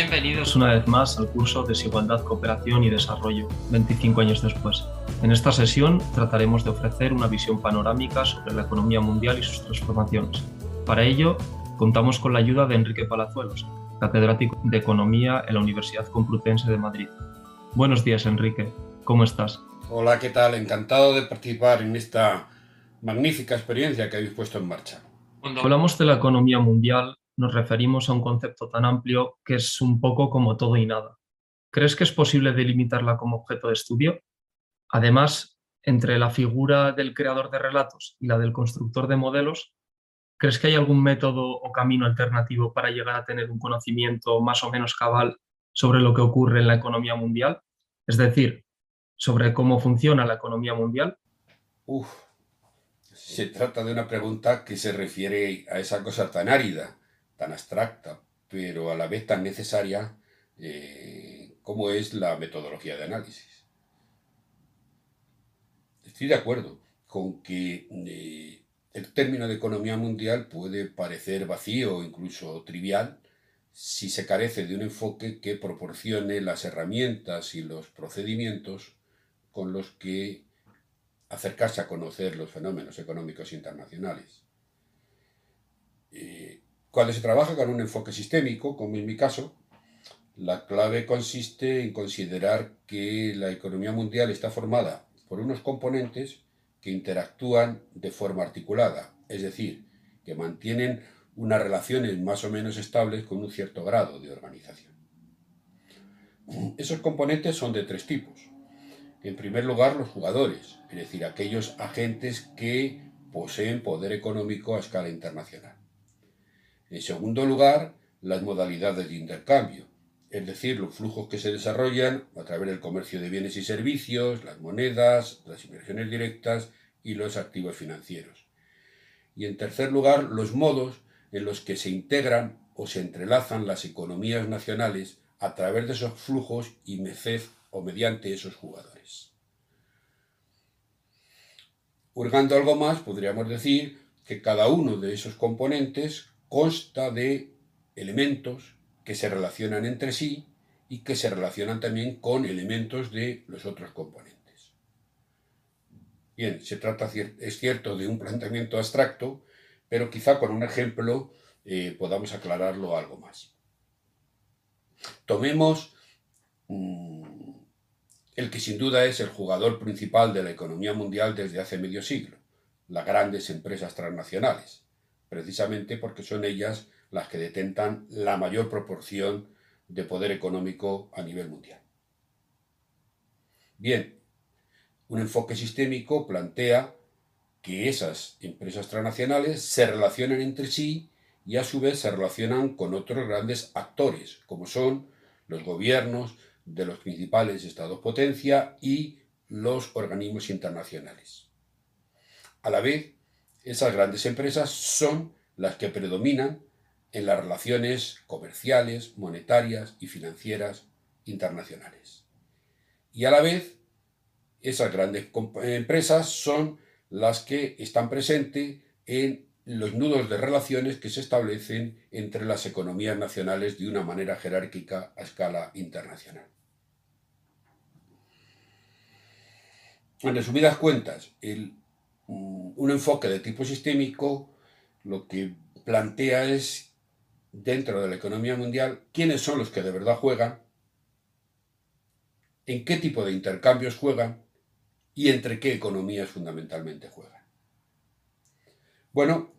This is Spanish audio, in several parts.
Bienvenidos una vez más al curso Desigualdad, Cooperación y Desarrollo, 25 años después. En esta sesión trataremos de ofrecer una visión panorámica sobre la economía mundial y sus transformaciones. Para ello, contamos con la ayuda de Enrique Palazuelos, catedrático de Economía en la Universidad Complutense de Madrid. Buenos días, Enrique. ¿Cómo estás? Hola, ¿qué tal? Encantado de participar en esta magnífica experiencia que habéis puesto en marcha. Cuando hablamos de la economía mundial, nos referimos a un concepto tan amplio que es un poco como todo y nada. ¿Crees que es posible delimitarla como objeto de estudio? Además, entre la figura del creador de relatos y la del constructor de modelos, ¿crees que hay algún método o camino alternativo para llegar a tener un conocimiento más o menos cabal sobre lo que ocurre en la economía mundial? Es decir, sobre cómo funciona la economía mundial. Uf, se trata de una pregunta que se refiere a esa cosa tan árida tan abstracta, pero a la vez tan necesaria eh, como es la metodología de análisis. Estoy de acuerdo con que eh, el término de economía mundial puede parecer vacío o incluso trivial si se carece de un enfoque que proporcione las herramientas y los procedimientos con los que acercarse a conocer los fenómenos económicos internacionales. Eh, cuando se trabaja con un enfoque sistémico, como en mi caso, la clave consiste en considerar que la economía mundial está formada por unos componentes que interactúan de forma articulada, es decir, que mantienen unas relaciones más o menos estables con un cierto grado de organización. Esos componentes son de tres tipos. En primer lugar, los jugadores, es decir, aquellos agentes que poseen poder económico a escala internacional. En segundo lugar, las modalidades de intercambio, es decir, los flujos que se desarrollan a través del comercio de bienes y servicios, las monedas, las inversiones directas y los activos financieros. Y en tercer lugar, los modos en los que se integran o se entrelazan las economías nacionales a través de esos flujos y o mediante esos jugadores. Hurgando algo más, podríamos decir que cada uno de esos componentes consta de elementos que se relacionan entre sí y que se relacionan también con elementos de los otros componentes. Bien, se trata, es cierto, de un planteamiento abstracto, pero quizá con un ejemplo eh, podamos aclararlo algo más. Tomemos mm, el que sin duda es el jugador principal de la economía mundial desde hace medio siglo, las grandes empresas transnacionales, precisamente porque son ellas las que detentan la mayor proporción de poder económico a nivel mundial. Bien, un enfoque sistémico plantea que esas empresas transnacionales se relacionan entre sí y a su vez se relacionan con otros grandes actores, como son los gobiernos de los principales estados potencia y los organismos internacionales. A la vez, esas grandes empresas son las que predominan en las relaciones comerciales, monetarias y financieras internacionales. Y a la vez, esas grandes empresas son las que están presentes en los nudos de relaciones que se establecen entre las economías nacionales de una manera jerárquica a escala internacional. En resumidas cuentas, el un enfoque de tipo sistémico lo que plantea es, dentro de la economía mundial, quiénes son los que de verdad juegan, en qué tipo de intercambios juegan y entre qué economías fundamentalmente juegan. Bueno,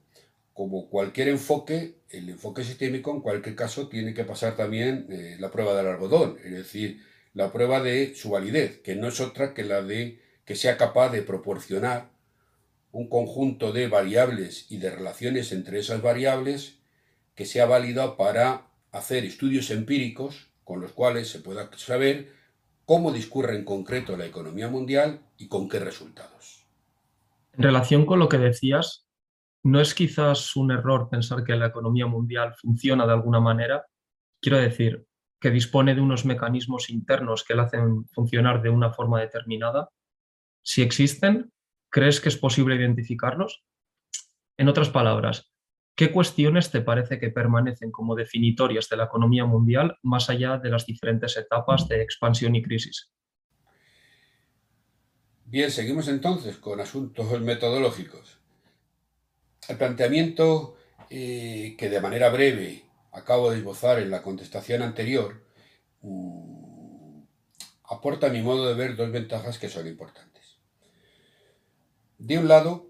como cualquier enfoque, el enfoque sistémico en cualquier caso tiene que pasar también eh, la prueba del algodón, es decir, la prueba de su validez, que no es otra que la de que sea capaz de proporcionar un conjunto de variables y de relaciones entre esas variables que sea válido para hacer estudios empíricos con los cuales se pueda saber cómo discurre en concreto la economía mundial y con qué resultados. En relación con lo que decías, ¿no es quizás un error pensar que la economía mundial funciona de alguna manera? Quiero decir, que dispone de unos mecanismos internos que la hacen funcionar de una forma determinada. Si existen, ¿Crees que es posible identificarlos? En otras palabras, ¿Qué cuestiones te parece que permanecen como definitorias de la economía mundial más allá de las diferentes etapas de expansión y crisis? Bien, seguimos entonces con asuntos metodológicos. El planteamiento eh, que de manera breve acabo de esbozar en la contestación anterior mm, aporta a mi modo de ver dos ventajas que son importantes. De un lado,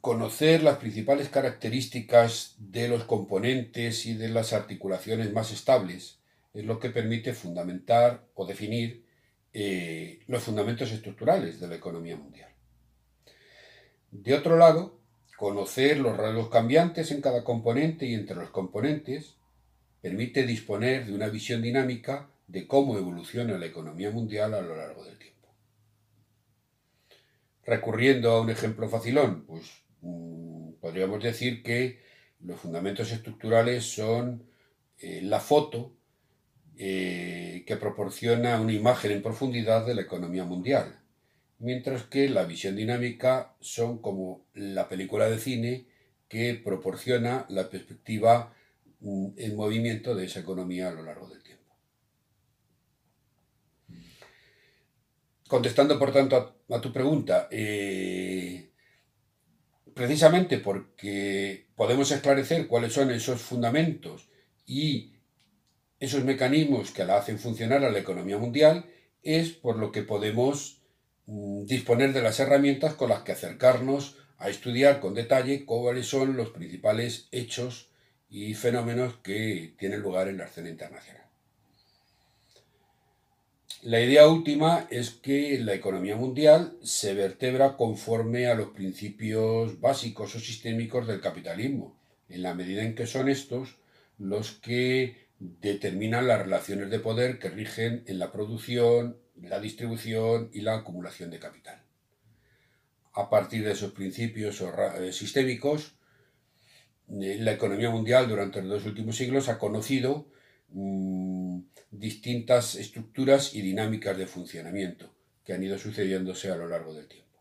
conocer las principales características de los componentes y de las articulaciones más estables es lo que permite fundamentar o definir eh, los fundamentos estructurales de la economía mundial. De otro lado, conocer los rasgos cambiantes en cada componente y entre los componentes permite disponer de una visión dinámica de cómo evoluciona la economía mundial a lo largo del tiempo. Recurriendo a un ejemplo facilón, pues Mm, podríamos decir que los fundamentos estructurales son eh, la foto eh, que proporciona una imagen en profundidad de la economía mundial, mientras que la visión dinámica son como la película de cine que proporciona la perspectiva mm, en movimiento de esa economía a lo largo del tiempo. Contestando, por tanto, a, tu pregunta, eh, precisamente porque podemos esclarecer cuáles son esos fundamentos y esos mecanismos que la hacen funcionar a la economía mundial, es por lo que podemos mm, disponer de las herramientas con las que acercarnos a estudiar con detalle cuáles son los principales hechos y fenómenos que tienen lugar en la escena internacional. La idea última es que la economía mundial se vertebra conforme a los principios básicos o sistémicos del capitalismo, en la medida en que son estos los que determinan las relaciones de poder que rigen en la producción, la distribución y la acumulación de capital. A partir de esos principios eh, sistémicos, eh, la economía mundial durante los dos últimos siglos ha conocido Mm, distintas estructuras y dinámicas de funcionamiento que han ido sucediéndose a lo largo del tiempo.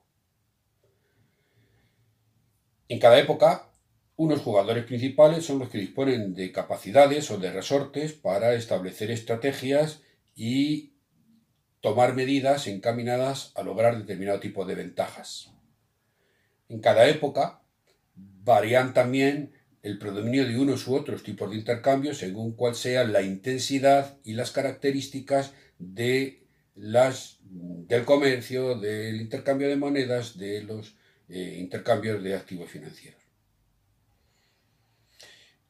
En cada época, unos jugadores principales son los que disponen de capacidades o de resortes para establecer estrategias y tomar medidas encaminadas a lograr determinado tipo de ventajas. En cada época varían también el predominio de unos u otros tipos de intercambio según cuál sea la intensidad y las características de las, del comercio, del intercambio de monedas, de los eh, intercambios de activos financieros.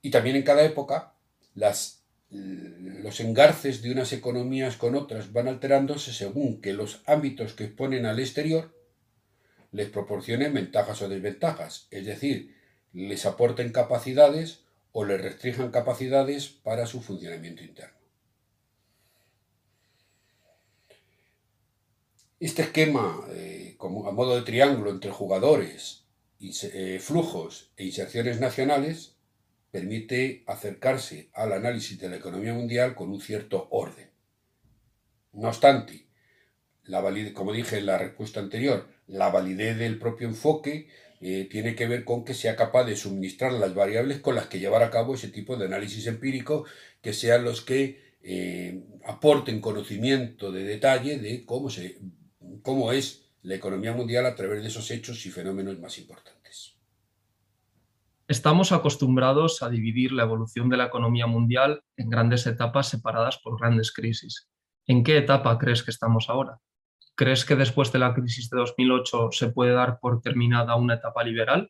Y también en cada época las, los engarces de unas economías con otras van alterándose según que los ámbitos que exponen al exterior les proporcionen ventajas o desventajas, es decir, les aporten capacidades o les restrinjan capacidades para su funcionamiento interno. Este esquema, eh, a modo de triángulo entre jugadores, eh, flujos e inserciones nacionales, permite acercarse al análisis de la economía mundial con un cierto orden. No obstante, como dije en la respuesta anterior, la validez del propio enfoque eh, tiene que ver con que sea capaz de suministrar las variables con las que llevar a cabo ese tipo de análisis empírico, que sean los que eh, aporten conocimiento de detalle de cómo, se, cómo es la economía mundial a través de esos hechos y fenómenos más importantes. Estamos acostumbrados a dividir la evolución de la economía mundial en grandes etapas separadas por grandes crisis. ¿En qué etapa crees que estamos ahora? ¿Crees que después de la crisis de 2008 se puede dar por terminada una etapa liberal?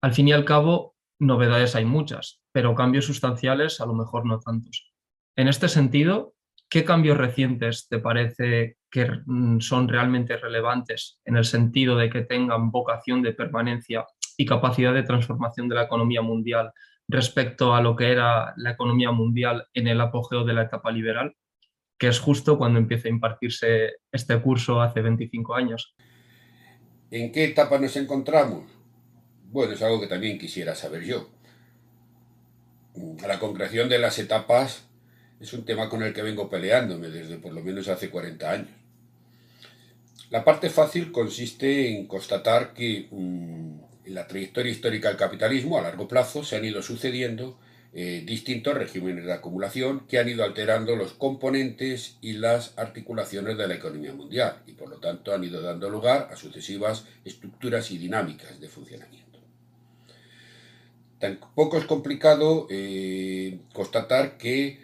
Al fin y al cabo, novedades hay muchas, pero cambios sustanciales a lo mejor no tantos. En este sentido, ¿qué cambios recientes te parece que mm, son realmente relevantes en el sentido de que tengan vocación de permanencia y capacidad de transformación de la economía mundial respecto a lo que era la economía mundial en el apogeo de la etapa liberal? Que es justo cuando empieza a impartirse este curso hace 25 años. ¿En qué etapa nos encontramos? Bueno, es algo que también quisiera saber yo. La concreción de las etapas es un tema con el que vengo peleándome desde por lo menos hace 40 años. La parte fácil consiste en constatar que mm, En la trayectoria histórica del capitalismo, a largo plazo, se han ido sucediendo eh, distintos regímenes de acumulación que han ido alterando los componentes y las articulaciones de la economía mundial y por lo tanto han ido dando lugar a sucesivas estructuras y dinámicas de funcionamiento. Tampoco es complicado eh, constatar que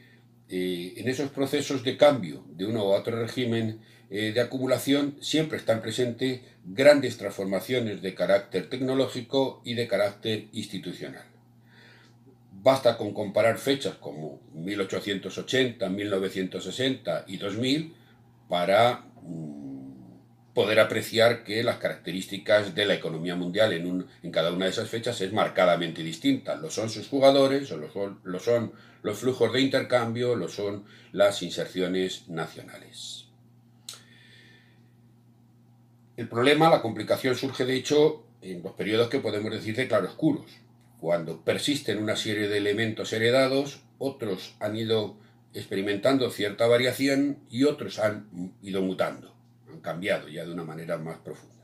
eh, en esos procesos de cambio de uno u otro régimen de acumulación siempre están presentes grandes transformaciones de carácter tecnológico y de carácter institucional. Basta con comparar fechas como 1880, 1960 y 2000 para mm, poder apreciar que las características de la economía mundial en, en, cada una de esas fechas es marcadamente distinta. Lo son sus jugadores, lo son, lo son los flujos de intercambio, lo son las inserciones nacionales. El problema, la complicación surge de hecho en los periodos que podemos decir de claroscuros cuando persisten una serie de elementos heredados, otros han ido experimentando cierta variación y otros han ido mutando, han cambiado ya de una manera más profunda.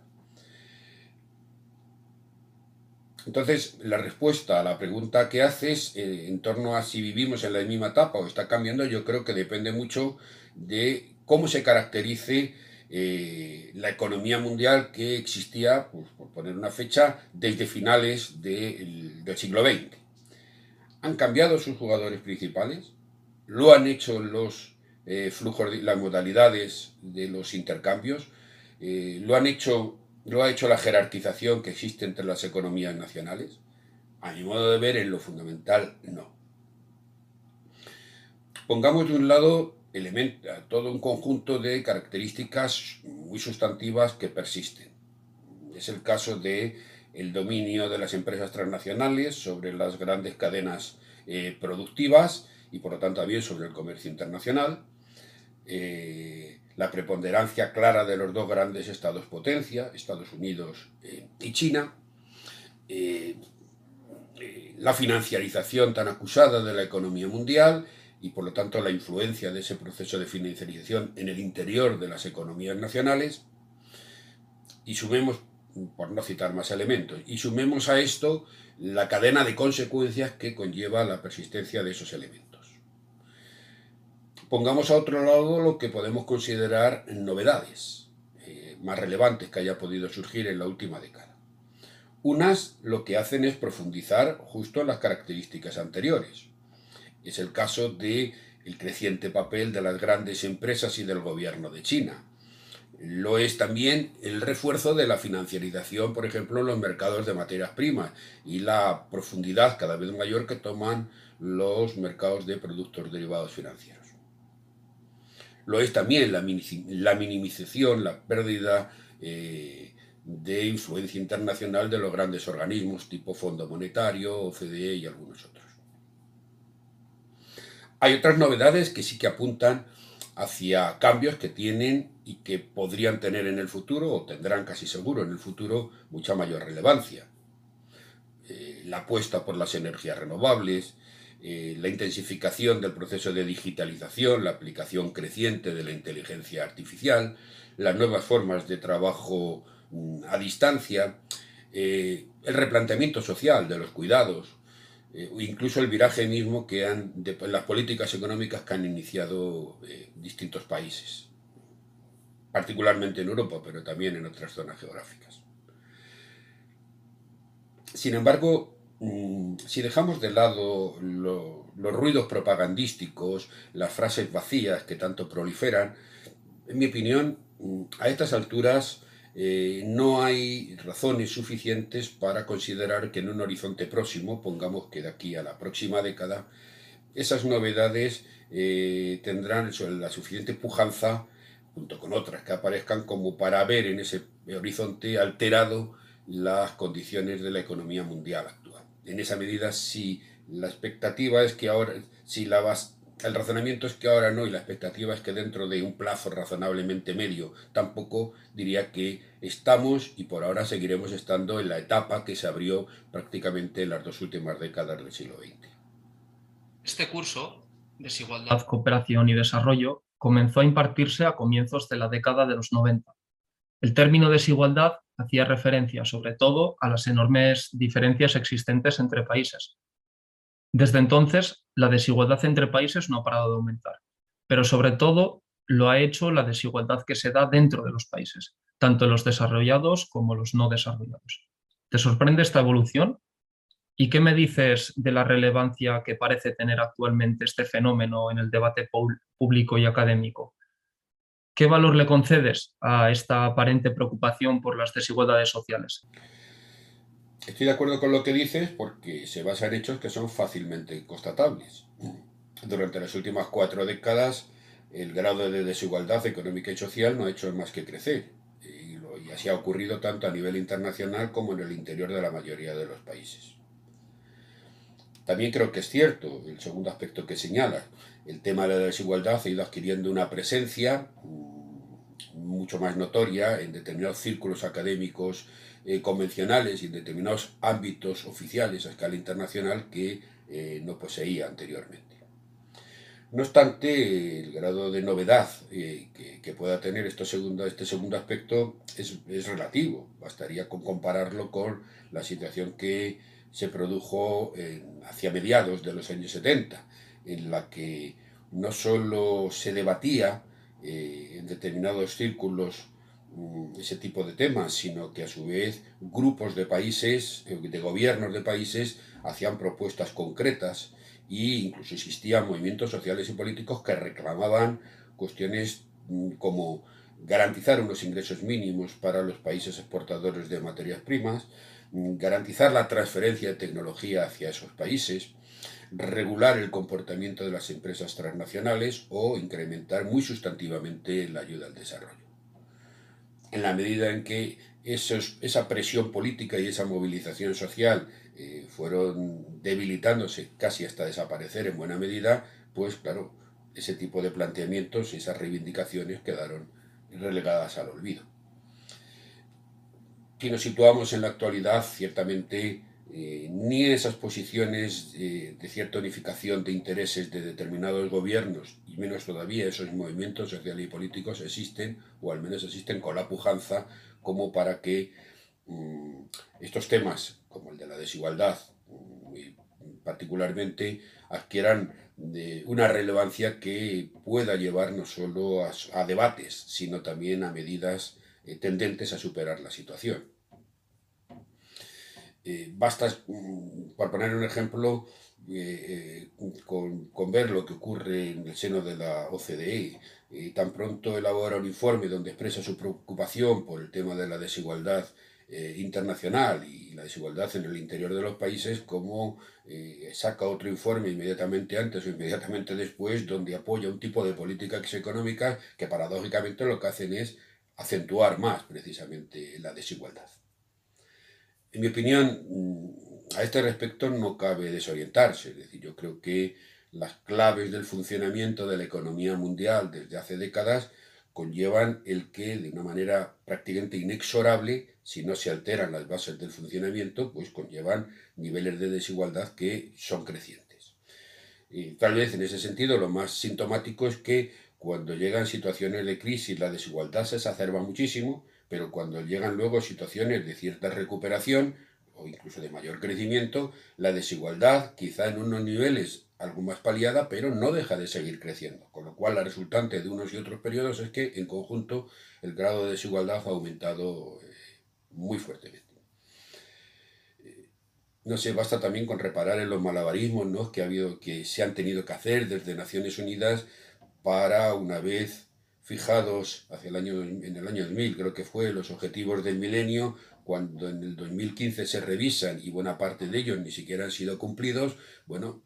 Entonces, la respuesta a la pregunta que haces eh, en torno a si vivimos en la misma etapa o está cambiando, yo creo que depende mucho de cómo se caracterice eh, la economía mundial que existía, pues, por poner una fecha, desde finales del siglo XX. Han cambiado sus jugadores principales, lo han hecho los eh, flujos, las modalidades de los intercambios, eh, lo han hecho, lo ha hecho la jerarquización que existe entre las economías nacionales. A mi modo de ver, en lo fundamental, no. Pongamos de un lado todo un conjunto de características muy sustantivas que persisten. Es el caso de el dominio de las empresas transnacionales sobre las grandes cadenas eh, productivas y por lo tanto también sobre el comercio internacional, eh, la preponderancia clara de los dos grandes estados potencia, Estados Unidos eh, y China, la financiarización tan acusada de la economía mundial y por lo tanto la influencia de ese proceso de financiarización en el interior de las economías nacionales y sumemos, por no citar más elementos, y sumemos a esto la cadena de consecuencias que conlleva la persistencia de esos elementos. Pongamos a otro lado lo que podemos considerar novedades eh, más relevantes que haya podido surgir en la última década. Unas lo que hacen es profundizar justo en las características anteriores es el caso de el creciente papel de las grandes empresas y del gobierno de China. Lo es también el refuerzo de la financiarización, por ejemplo, en los mercados de materias primas y la profundidad cada vez mayor que toman los mercados de productos derivados financieros. Lo es también la, minimización, la pérdida eh, de influencia internacional de los grandes organismos tipo Fondo Monetario, OCDE y algunos otros. Hay otras novedades que sí que apuntan hacia cambios que tienen y que podrían tener en el futuro, o tendrán casi seguro en el futuro, mucha mayor relevancia. Eh, la apuesta por las energías renovables, eh, la intensificación del proceso de digitalización, la aplicación creciente de la inteligencia artificial, las nuevas formas de trabajo mm, a distancia, eh, el replanteamiento social de los cuidados, eh, incluso el viraje mismo que han, de las políticas económicas que han iniciado eh, distintos países, particularmente en Europa, pero también en otras zonas geográficas. Sin embargo, mm, si dejamos de lado los ruidos propagandísticos, las frases vacías que tanto proliferan, en mi opinión, mm, a estas alturas eh, no hay razones suficientes para considerar que en un horizonte próximo, pongamos que de aquí a la próxima década, esas novedades eh, tendrán la suficiente pujanza, junto con otras que aparezcan, como para ver en ese horizonte alterado las condiciones de la economía mundial actual. En esa medida, si la expectativa es que ahora, si la, el razonamiento es que ahora no y la expectativa es que dentro de un plazo razonablemente medio tampoco diría que estamos y por ahora seguiremos estando en la etapa que se abrió prácticamente en las dos últimas décadas del siglo XX. Este curso, Desigualdad, Cooperación y Desarrollo, comenzó a impartirse a comienzos de la década de los 90. El término desigualdad hacía referencia sobre todo a las enormes diferencias existentes entre países. Desde entonces, la desigualdad entre países no ha parado de aumentar, pero sobre todo lo ha hecho la desigualdad que se da dentro de los países, tanto los desarrollados como los no desarrollados. ¿Te sorprende esta evolución? ¿Y qué me dices de la relevancia que parece tener actualmente este fenómeno en el debate público y académico? ¿Qué valor le concedes a esta aparente preocupación por las desigualdades sociales? Estoy de acuerdo con lo que dices porque se basa en hechos que son fácilmente constatables. Durante las últimas cuatro décadas, el grado de desigualdad económica y social no ha hecho más que crecer. Y, así ha ocurrido tanto a nivel internacional como en el interior de la mayoría de los países. También creo que es cierto el segundo aspecto que señala. El tema de la desigualdad ha ido adquiriendo una presencia mm, mucho más notoria en determinados círculos académicos eh, convencionales y en determinados ámbitos oficiales a escala internacional que eh, no poseía anteriormente. No obstante, el grado de novedad eh, que, pueda tener este segundo aspecto es, relativo. Bastaría con compararlo con la situación que se produjo hacia mediados de los años 70, en la que no solo se debatía eh, en determinados círculos ese tipo de temas, sino que a su vez grupos de países, eh, de gobiernos de países, hacían propuestas concretas e incluso existían movimientos sociales y políticos que reclamaban cuestiones mm, como garantizar unos ingresos mínimos para los países exportadores de materias primas, garantizar la transferencia de tecnología hacia esos países, regular el comportamiento de las empresas transnacionales o incrementar muy sustantivamente la ayuda al desarrollo. En la medida en que esa presión política y esa movilización social eh, fueron debilitándose casi hasta desaparecer en buena medida, pues claro, ese tipo de planteamientos, esas reivindicaciones quedaron relegadas al olvido. Si nos situamos en la actualidad, ciertamente eh, ni esas posiciones eh, de cierta unificación de intereses de determinados gobiernos, y menos todavía esos movimientos sociales y políticos existen, o al menos existen con la pujanza, como para que mm, estos temas, como el de la desigualdad, mm, particularmente, adquieran una relevancia que pueda llevar no solo a debates, sino también a medidas eh, tendentes a superar la situación. Eh, basta, mm, por poner un ejemplo, eh, con, con, ver lo que ocurre en el seno de la OCDE. tan pronto elabora un informe donde expresa su preocupación por el tema de la desigualdad internacional y la desigualdad en el interior de los países, como saca otro informe inmediatamente antes o inmediatamente después donde apoya un tipo de políticas económicas que paradójicamente lo que hacen es acentuar más precisamente la desigualdad. En mi opinión, mm, a este respecto no cabe desorientarse, es decir, yo creo que las claves del funcionamiento de la economía mundial desde hace décadas conllevan el que de una manera prácticamente inexorable, si no se alteran las bases del funcionamiento, pues conllevan niveles de desigualdad que son crecientes. Y tal vez en ese sentido lo más sintomático es que cuando llegan situaciones de crisis la desigualdad se exacerba muchísimo, pero cuando llegan luego situaciones de cierta recuperación o incluso de mayor crecimiento, la desigualdad, quizá en unos niveles algo más paliada, pero no deja de seguir creciendo. Con lo cual, la resultante de unos y otros periodos es que, en conjunto, el grado de desigualdad ha aumentado eh, muy fuertemente. Eh, no sé, basta también con reparar en los malabarismos ¿no? que, ha habido, que se han tenido que hacer desde Naciones Unidas para una vez fijados hacia el año, en el año 2000, creo que fue los objetivos del milenio, cuando en el 2015 se revisan y buena parte de ellos ni siquiera han sido cumplidos, bueno,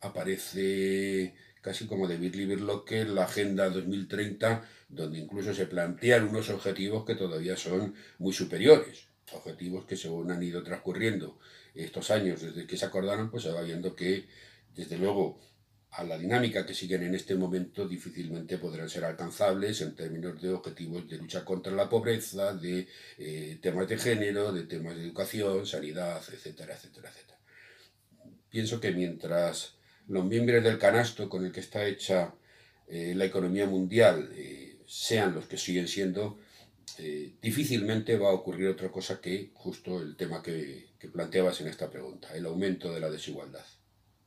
aparece casi como de Birli que la Agenda 2030, donde incluso se plantean unos objetivos que todavía son muy superiores, objetivos que según han ido transcurriendo estos años desde que se acordaron, pues se va viendo que, desde luego, a la dinámica que siguen en este momento difícilmente podrán ser alcanzables en términos de objetivos de lucha contra la pobreza, de eh, temas de género, de temas de educación, sanidad, etcétera, etcétera, etcétera. Pienso que mientras los miembros del canasto con el que está hecha eh, la economía mundial eh, sean los que siguen siendo, difícilmente va a ocurrir otra cosa que justo el tema que planteabas en esta pregunta, el aumento de la desigualdad.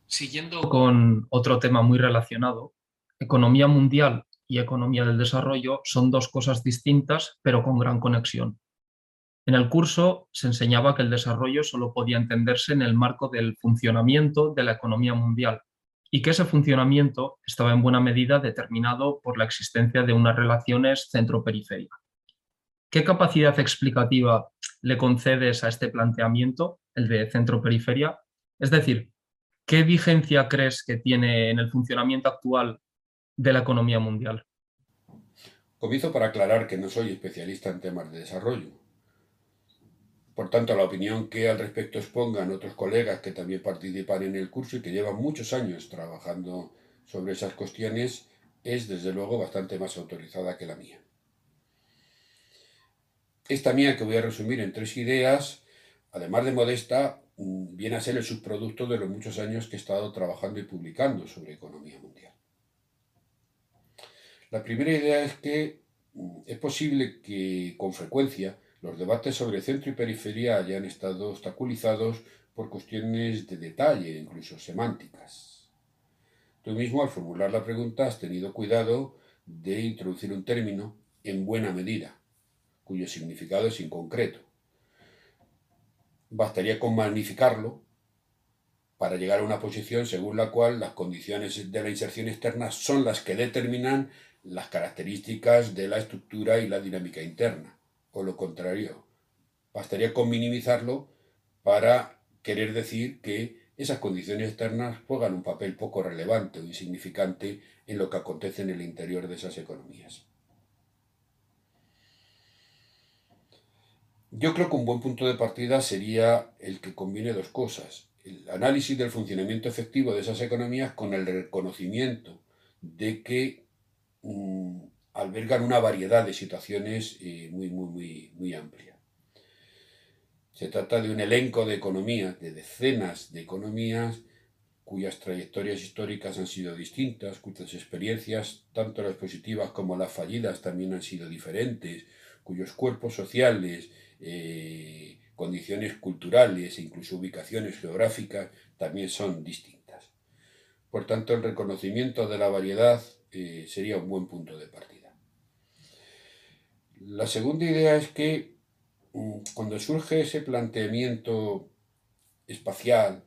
Siguiendo con otro tema muy relacionado, economía mundial y economía del desarrollo son dos cosas distintas, pero con gran conexión. En el curso se enseñaba que el desarrollo solo podía entenderse en el marco del funcionamiento de la economía mundial y que ese funcionamiento estaba en buena medida determinado por la existencia de unas relaciones centro-periferia. ¿Qué capacidad explicativa le concedes a este planteamiento, el de centro-periferia? Es decir, ¿qué vigencia crees que tiene en el funcionamiento actual de la economía mundial? Comienzo para aclarar que no soy especialista en temas de desarrollo. Por tanto, la opinión que al respecto expongan otros colegas que también participan en el curso y que llevan muchos años trabajando sobre esas cuestiones es, desde luego, bastante más autorizada que la mía. Esta mía, que voy a resumir en tres ideas, además de modesta, viene a ser el subproducto de los muchos años que he estado trabajando y publicando sobre economía mundial. La primera idea es que mm, es posible que con frecuencia los debates sobre centro y periferia hayan estado obstaculizados por cuestiones de detalle, incluso semánticas. Tú mismo al formular la pregunta has tenido cuidado de introducir un término en buena medida, cuyo significado es inconcreto. Bastaría con magnificarlo para llegar a una posición según la cual las condiciones de la inserción externa son las que determinan las características de la estructura y la dinámica interna, o lo contrario. Bastaría con minimizarlo para querer decir que esas condiciones externas juegan un papel poco relevante o insignificante en lo que acontece en el interior de esas economías. Yo creo que un buen punto de partida sería el que combine dos cosas. El análisis del funcionamiento efectivo de esas economías con el reconocimiento de que mm, albergan una variedad de situaciones eh, muy, muy, muy, muy amplia. Se trata de un elenco de economías, de decenas de economías cuyas trayectorias históricas han sido distintas, cuyas experiencias, tanto las positivas como las fallidas, también han sido diferentes, cuyos cuerpos sociales, eh, condiciones culturales e incluso ubicaciones geográficas también son distintas. Por tanto, el reconocimiento de la variedad eh, sería un buen punto de partida. La segunda idea es que mm, cuando surge ese planteamiento espacial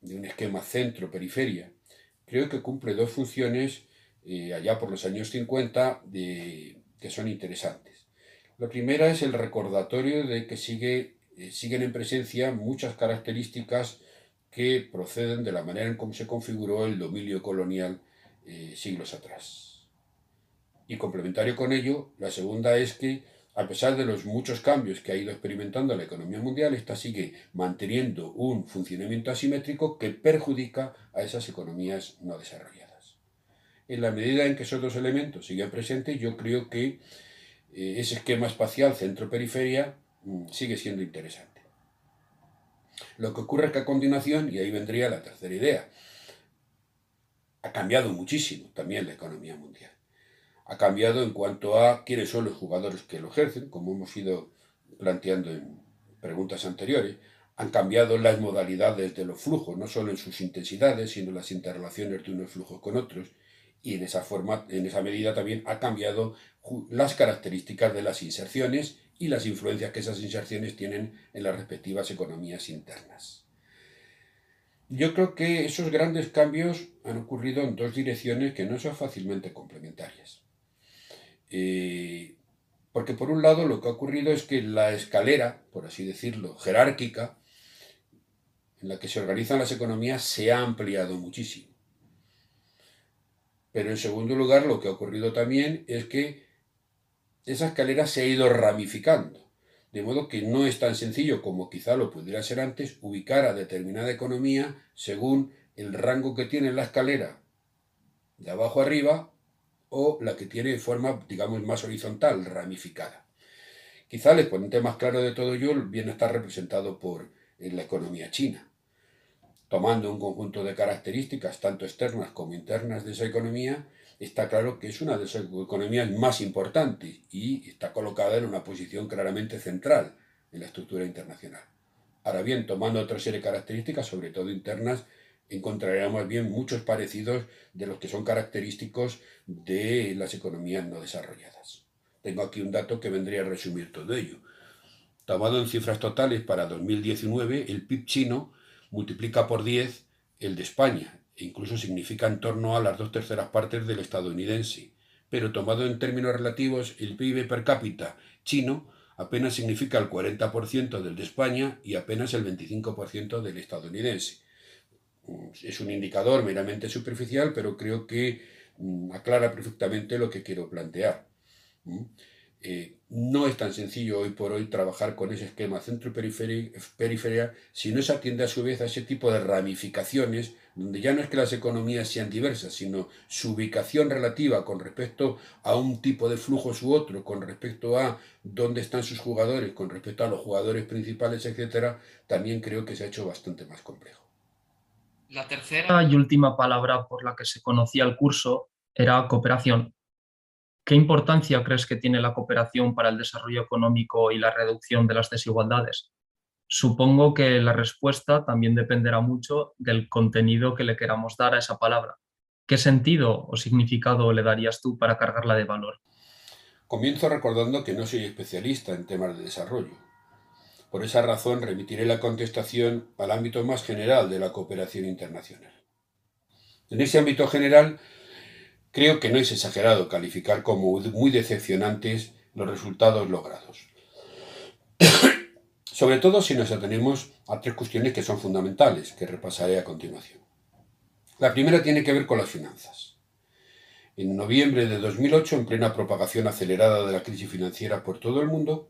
de un esquema centro-periferia, creo que cumple dos funciones eh, allá por los años 50 que son interesantes. La primera es el recordatorio de que sigue, eh, siguen en presencia muchas características que proceden de la manera en cómo se configuró el dominio colonial eh, siglos atrás. Y complementario con ello, la segunda es que, a pesar de los muchos cambios que ha ido experimentando la economía mundial, esta sigue manteniendo un funcionamiento asimétrico que perjudica a esas economías no desarrolladas. En la medida en que esos dos elementos siguen presentes, yo creo que ese esquema espacial centro-periferia mm, sigue siendo interesante. Lo que ocurre es que a continuación, y ahí vendría la tercera idea, ha cambiado muchísimo también la economía mundial. Ha cambiado en cuanto a quiénes son los jugadores que lo ejercen, como hemos ido planteando en preguntas anteriores. Han cambiado las modalidades de los flujos, no solo en sus intensidades, sino las interrelaciones de unos flujos con otros y en esa, forma, en esa medida también ha cambiado las características de las inserciones y las influencias que esas inserciones tienen en las respectivas economías internas. Yo creo que esos grandes cambios han ocurrido en dos direcciones que no son fácilmente complementarias. Eh, porque por un lado lo que ha ocurrido es que la escalera, por así decirlo, jerárquica, en la que se organizan las economías se ha ampliado muchísimo. Pero en segundo lugar, lo que ha ocurrido también es que esa escalera se ha ido ramificando. De modo que no es tan sencillo como quizá lo pudiera ser antes ubicar a determinada economía según el rango que tiene la escalera de abajo arriba o la que tiene forma, digamos, más horizontal, ramificada. Quizá el exponente más claro de todo ello viene a estar representado por la economía china tomando un conjunto de características tanto externas como internas de esa economía está claro que es una de las economías más importantes y está colocada en una posición claramente central en la estructura internacional. Ahora bien, tomando otra serie de características, sobre todo internas, encontraremos bien muchos parecidos de los que son característicos de las economías no desarrolladas. Tengo aquí un dato que vendría a resumir todo ello. Tomado en cifras totales para 2019, el PIB chino multiplica por 10 el de España e incluso significa en torno a las dos terceras partes del estadounidense. Pero tomado en términos relativos, el PIB per cápita chino apenas significa el 40% del de España y apenas el 25% del estadounidense. Mm, es un indicador meramente superficial, pero creo que mm, aclara perfectamente lo que quiero plantear. Eh, no es tan sencillo hoy por hoy trabajar con ese esquema centro-periferia si no se atiende a su vez a ese tipo de ramificaciones donde ya no es que las economías sean diversas, sino su ubicación relativa con respecto a un tipo de flujos u otro, con respecto a dónde están sus jugadores, con respecto a los jugadores principales, etcétera, también creo que se ha hecho bastante más complejo. La tercera y última palabra por la que se conocía el curso era cooperación. ¿Qué importancia crees que tiene la cooperación para el desarrollo económico y la reducción de las desigualdades? Supongo que la respuesta también dependerá mucho del contenido que le queramos dar a esa palabra. ¿Qué sentido o significado le darías tú para cargarla de valor? Comienzo recordando que no soy especialista en temas de desarrollo. Por esa razón remitiré la contestación al ámbito más general de la cooperación internacional. En ese ámbito general Creo que no es exagerado calificar como muy decepcionantes los resultados logrados. Sobre todo si nos atenemos a tres cuestiones que son fundamentales, que repasaré a continuación. La primera tiene que ver con las finanzas. En noviembre de 2008, en plena propagación acelerada de la crisis financiera por todo el mundo,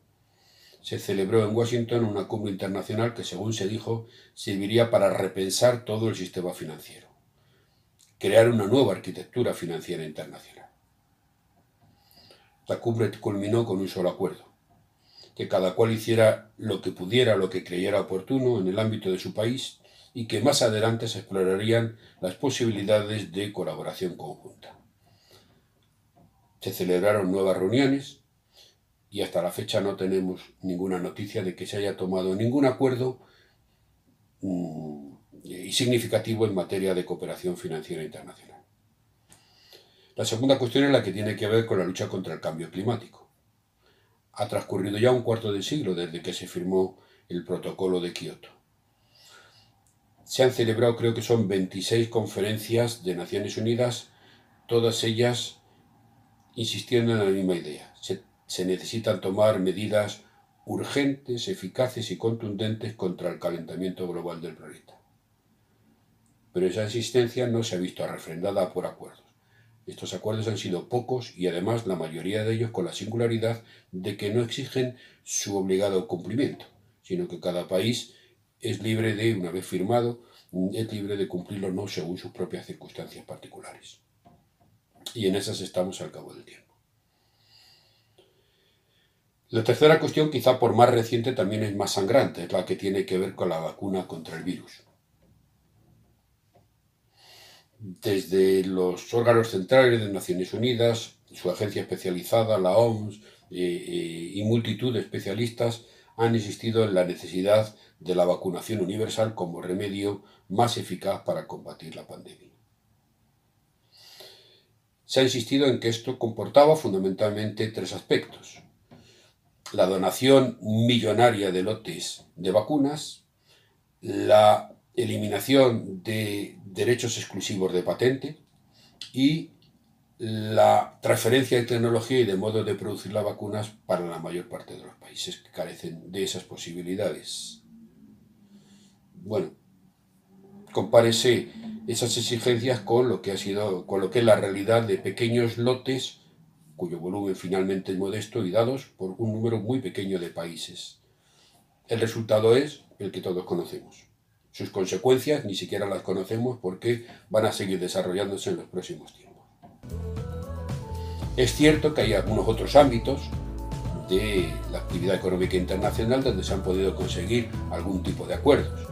se celebró en Washington una cumbre internacional que, según se dijo, serviría para repensar todo el sistema financiero crear una nueva arquitectura financiera internacional. La cumbre culminó con un solo acuerdo, que cada cual hiciera lo que pudiera, lo que creyera oportuno en el ámbito de su país y que más adelante se explorarían las posibilidades de colaboración conjunta. Se celebraron nuevas reuniones y hasta la fecha no tenemos ninguna noticia de que se haya tomado ningún acuerdo mm, y significativo en materia de cooperación financiera internacional. La segunda cuestión es la que tiene que ver con la lucha contra el cambio climático. Ha transcurrido ya un cuarto de siglo desde que se firmó el protocolo de Kioto. Se han celebrado, creo que son 26 conferencias de Naciones Unidas, todas ellas insistiendo en la misma idea. Se, se necesitan tomar medidas urgentes, eficaces y contundentes contra el calentamiento global del planeta pero esa existencia no se ha visto refrendada por acuerdos. Estos acuerdos han sido pocos y además la mayoría de ellos con la singularidad de que no exigen su obligado cumplimiento, sino que cada país es libre de, una vez firmado, es libre de cumplirlo no según sus propias circunstancias particulares. Y en esas estamos al cabo del tiempo. La tercera cuestión, quizá por más reciente, también es más sangrante, es la que tiene que ver con la vacuna contra el virus desde los órganos centrales de Naciones Unidas, su agencia especializada, la OMS eh, eh, y multitud de especialistas han insistido en la necesidad de la vacunación universal como remedio más eficaz para combatir la pandemia. Se ha insistido en que esto comportaba fundamentalmente tres aspectos. La donación millonaria de lotes de vacunas, la eliminación de derechos exclusivos de patente y la transferencia de tecnología y de modo de producir las vacunas para la mayor parte de los países que carecen de esas posibilidades. Bueno, compárese esas exigencias con lo que ha sido, con lo que es la realidad de pequeños lotes cuyo volumen finalmente es modesto y dados por un número muy pequeño de países. El resultado es el que todos conocemos. Sus consecuencias ni siquiera las conocemos porque van a seguir desarrollándose en los próximos tiempos. Es cierto que hay algunos otros ámbitos de la actividad económica internacional donde se han podido conseguir algún tipo de acuerdos,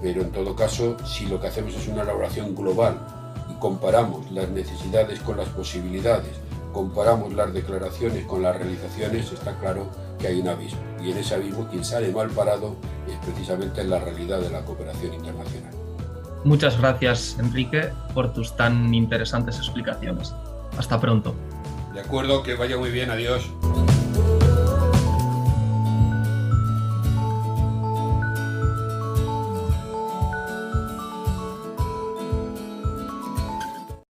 pero en todo caso, si lo que hacemos es una elaboración global y comparamos las necesidades con las posibilidades, comparamos las declaraciones con las realizaciones, está claro que hay un abismo. Y en ese abismo quien sale mal parado es precisamente la realidad de la cooperación internacional. Muchas gracias, Enrique, por tus tan interesantes explicaciones. Hasta pronto. De acuerdo, que vaya muy bien, adiós.